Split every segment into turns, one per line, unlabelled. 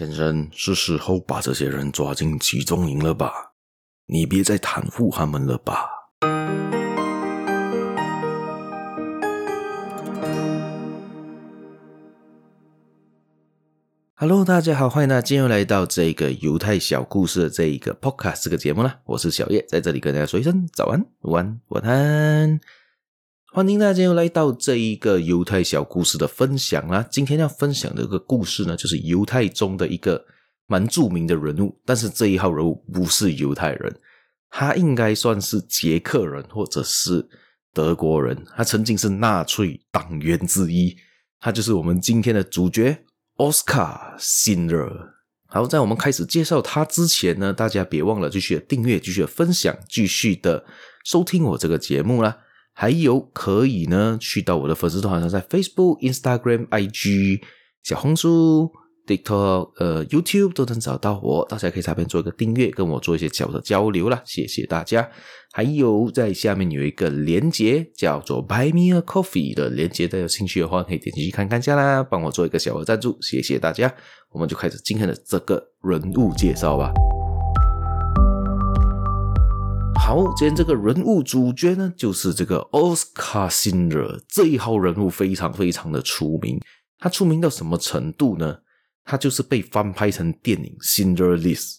先生，是时候把这些人抓进集中营了吧？你别再袒护他们了吧？Hello，大家好，欢迎大家今天又来到这个犹太小故事的这一个 Podcast 这个节目啦。我是小叶，在这里跟大家说一声早安、午安、晚安。欢迎大家又来到这一个犹太小故事的分享啦！今天要分享的一个故事呢，就是犹太中的一个蛮著名的人物，但是这一号人物不是犹太人，他应该算是捷克人或者是德国人，他曾经是纳粹党员之一，他就是我们今天的主角奥斯卡·辛勒。好，在我们开始介绍他之前呢，大家别忘了继续的订阅、继续的分享、继续的收听我这个节目啦。还有可以呢，去到我的粉丝团上，在 Facebook、Instagram、IG、小红书、TikTok、呃 YouTube 都能找到我。大家可以在那边做一个订阅，跟我做一些小的交流啦。谢谢大家。还有在下面有一个连接，叫做 Buy Me a Coffee 的连接，大家有兴趣的话可以点进去看看下啦，帮我做一个小的赞助，谢谢大家。我们就开始今天的这个人物介绍吧。好，今天这个人物主角呢，就是这个奥斯卡·辛勒这一号人物，非常非常的出名。他出名到什么程度呢？他就是被翻拍成电影《Cinder List》，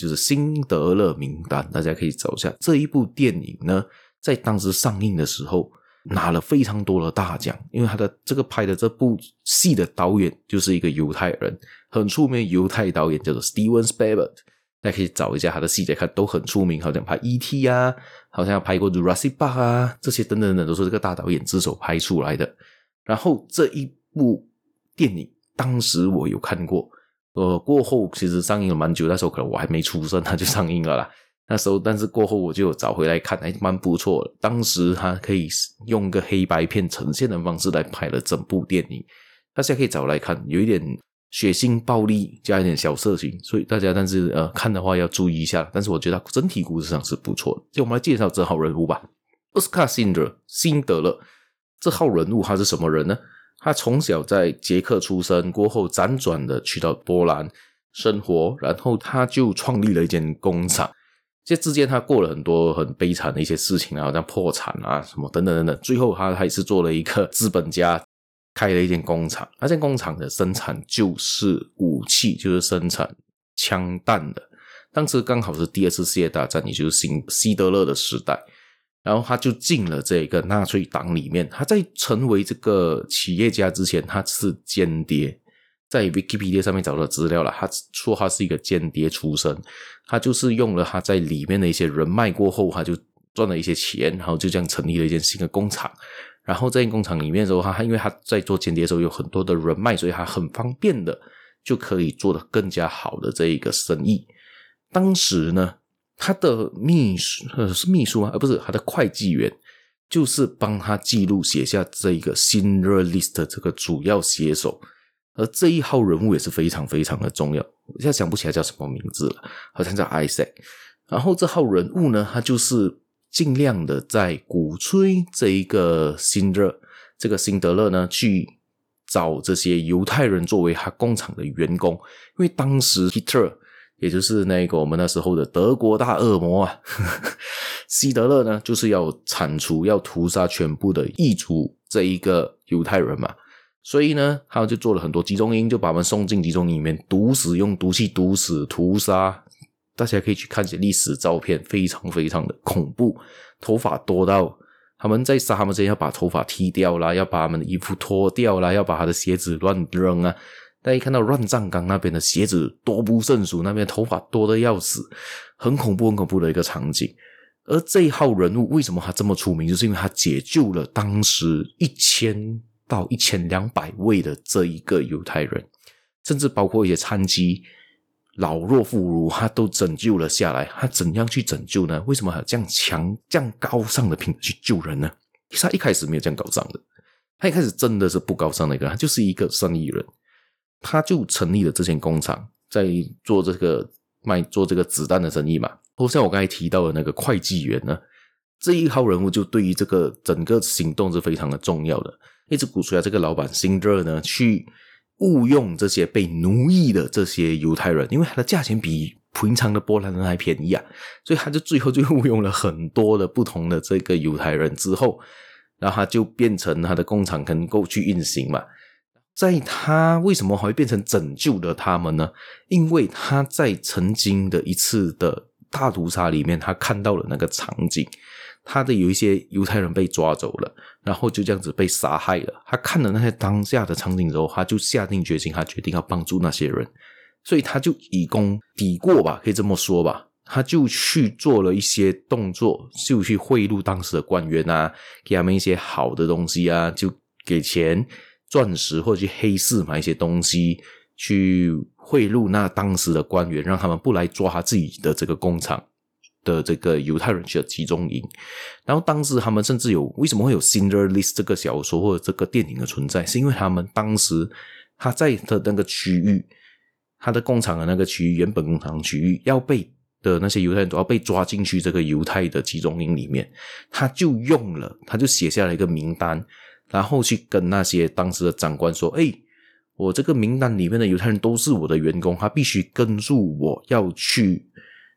就是辛德勒名单。大家可以找一下这一部电影呢，在当时上映的时候拿了非常多的大奖，因为他的这个拍的这部戏的导演就是一个犹太人，很出名的犹太导演，叫做 Steven Spielberg。大家可以找一下他的戏来看，都很出名，好像拍 E.T. 啊，好像拍过 Jurassic Park 啊，这些等等等，都是这个大导演之手拍出来的。然后这一部电影，当时我有看过，呃，过后其实上映了蛮久，那时候可能我还没出生，它就上映了啦。那时候，但是过后我就有找回来看，还蛮不错的。当时他可以用个黑白片呈现的方式来拍了整部电影，大家可以找来看，有一点。血腥暴力加一点小色情，所以大家但是呃看的话要注意一下。但是我觉得整体故事上是不错的。就我们来介绍这号人物吧，奥斯卡·辛德勒。辛德勒这号人物他是什么人呢？他从小在捷克出生，过后辗转的去到波兰生活，然后他就创立了一间工厂。这之间他过了很多很悲惨的一些事情啊，好像破产啊什么等等等等。最后他还是做了一个资本家。开了一间工厂，那间工厂的生产就是武器，就是生产枪弹的。当时刚好是第二次世界大战，也就是新希特勒的时代，然后他就进了这个纳粹党里面。他在成为这个企业家之前，他是间谍，在 Wikipedia 上面找到资料了。他说他是一个间谍出身，他就是用了他在里面的一些人脉过后，他就赚了一些钱，然后就这样成立了一间新的工厂。然后在工厂里面的时候，他因为他在做间谍的时候有很多的人脉，所以他很方便的就可以做得更加好的这一个生意。当时呢，他的秘书呃是秘书吗？而不是他的会计员，就是帮他记录写下这一个 Schindler List 这个主要写手。而这一号人物也是非常非常的重要，我现在想不起来叫什么名字了，好像叫 Isaac。然后这号人物呢，他就是。尽量的在鼓吹这一个辛德，这个辛德勒呢，去找这些犹太人作为他工厂的员工，因为当时希特勒，也就是那个我们那时候的德国大恶魔啊，希特勒呢，就是要铲除、要屠杀全部的异族这一个犹太人嘛，所以呢，他就做了很多集中营，就把他们送进集中营里面毒死，用毒气毒死、屠杀。大家可以去看一些历史照片，非常非常的恐怖。头发多到他们在杀他们之前要把头发剃掉啦，要把他们的衣服脱掉啦，要把他的鞋子乱扔啊。大家看到乱葬岗那边的鞋子多不胜数，那边头发多的要死，很恐怖很恐怖的一个场景。而这一号人物为什么他这么出名，就是因为他解救了当时一千到一千两百位的这一个犹太人，甚至包括一些残疾。老弱妇孺，他都拯救了下来。他怎样去拯救呢？为什么还有这样强、这样高尚的品质去救人呢？其实他一开始没有这样高尚的，他一开始真的是不高尚的一个，他就是一个生意人。他就成立了这间工厂，在做这个卖做这个子弹的生意嘛。或像我刚才提到的那个会计员呢，这一号人物就对于这个整个行动是非常的重要的，一直鼓吹啊，这个老板辛德呢去。误用这些被奴役的这些犹太人，因为他的价钱比平常的波兰人还便宜啊，所以他就最后就误用了很多的不同的这个犹太人之后，然后他就变成他的工厂能够去运行嘛。在他为什么还会变成拯救了他们呢？因为他在曾经的一次的大屠杀里面，他看到了那个场景，他的有一些犹太人被抓走了，然后就这样子被杀害了。他看了那些当下的场景之后，他就下定决心，他决定要帮助那些人，所以他就以功抵过吧，可以这么说吧。他就去做了一些动作，就去贿赂当时的官员啊，给他们一些好的东西啊，就给钱。钻石或者去黑市买一些东西，去贿赂那当时的官员，让他们不来抓他自己的这个工厂的这个犹太人去的集中营。然后当时他们甚至有为什么会有《Cinder List》这个小说或者这个电影的存在，是因为他们当时他在的那个区域，他的工厂的那个区域，原本工厂区域要被的那些犹太人都要被抓进去这个犹太的集中营里面，他就用了，他就写下了一个名单。然后去跟那些当时的长官说：“哎，我这个名单里面的犹太人都是我的员工，他必须跟住我要去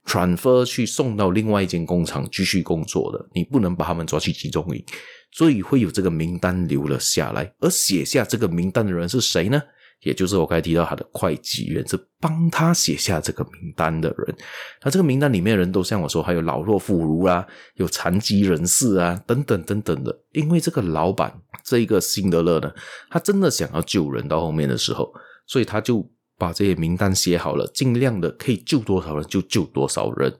transfer 去送到另外一间工厂继续工作的，你不能把他们抓去集中营。所以会有这个名单留了下来。而写下这个名单的人是谁呢？”也就是我刚才提到他的会计员是帮他写下这个名单的人，那这个名单里面的人都像我说，还有老弱妇孺啊，有残疾人士啊，等等等等的。因为这个老板这一个辛德勒呢，他真的想要救人，到后面的时候，所以他就把这些名单写好了，尽量的可以救多少人就救多少人，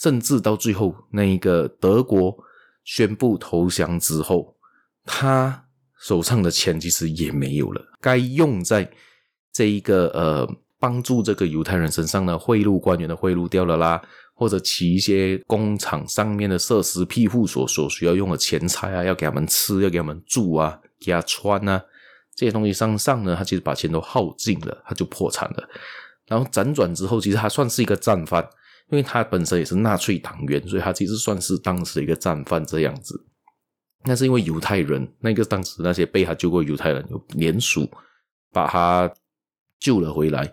甚至到最后那一个德国宣布投降之后，他。手上的钱其实也没有了，该用在这一个呃帮助这个犹太人身上的贿赂官员的贿赂掉了啦，或者其一些工厂上面的设施庇护所所需要用的钱财啊，要给他们吃，要给他们住啊，给他穿啊，这些东西上上呢，他其实把钱都耗尽了，他就破产了。然后辗转之后，其实他算是一个战犯，因为他本身也是纳粹党员，所以他其实算是当时的一个战犯这样子。那是因为犹太人，那个当时那些被他救过犹太人有联署，把他救了回来。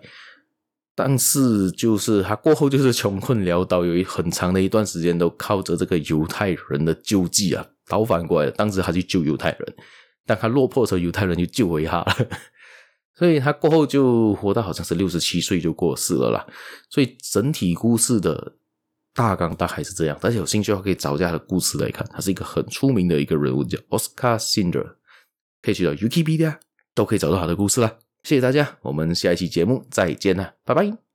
但是就是他过后就是穷困潦倒，有一很长的一段时间都靠着这个犹太人的救济啊，倒反过来，当时他去救犹太人，但他落魄的时候，犹太人就救回他了，所以他过后就活到好像是六十七岁就过世了啦。所以整体故事的。大纲大概是这样，大家有兴趣的话可以找一下他的故事来看。他是一个很出名的一个人物，叫 Oscar s i n d e r 可以去到 UKB 的都可以找到他的故事啦。谢谢大家，我们下一期节目再见啦，拜拜。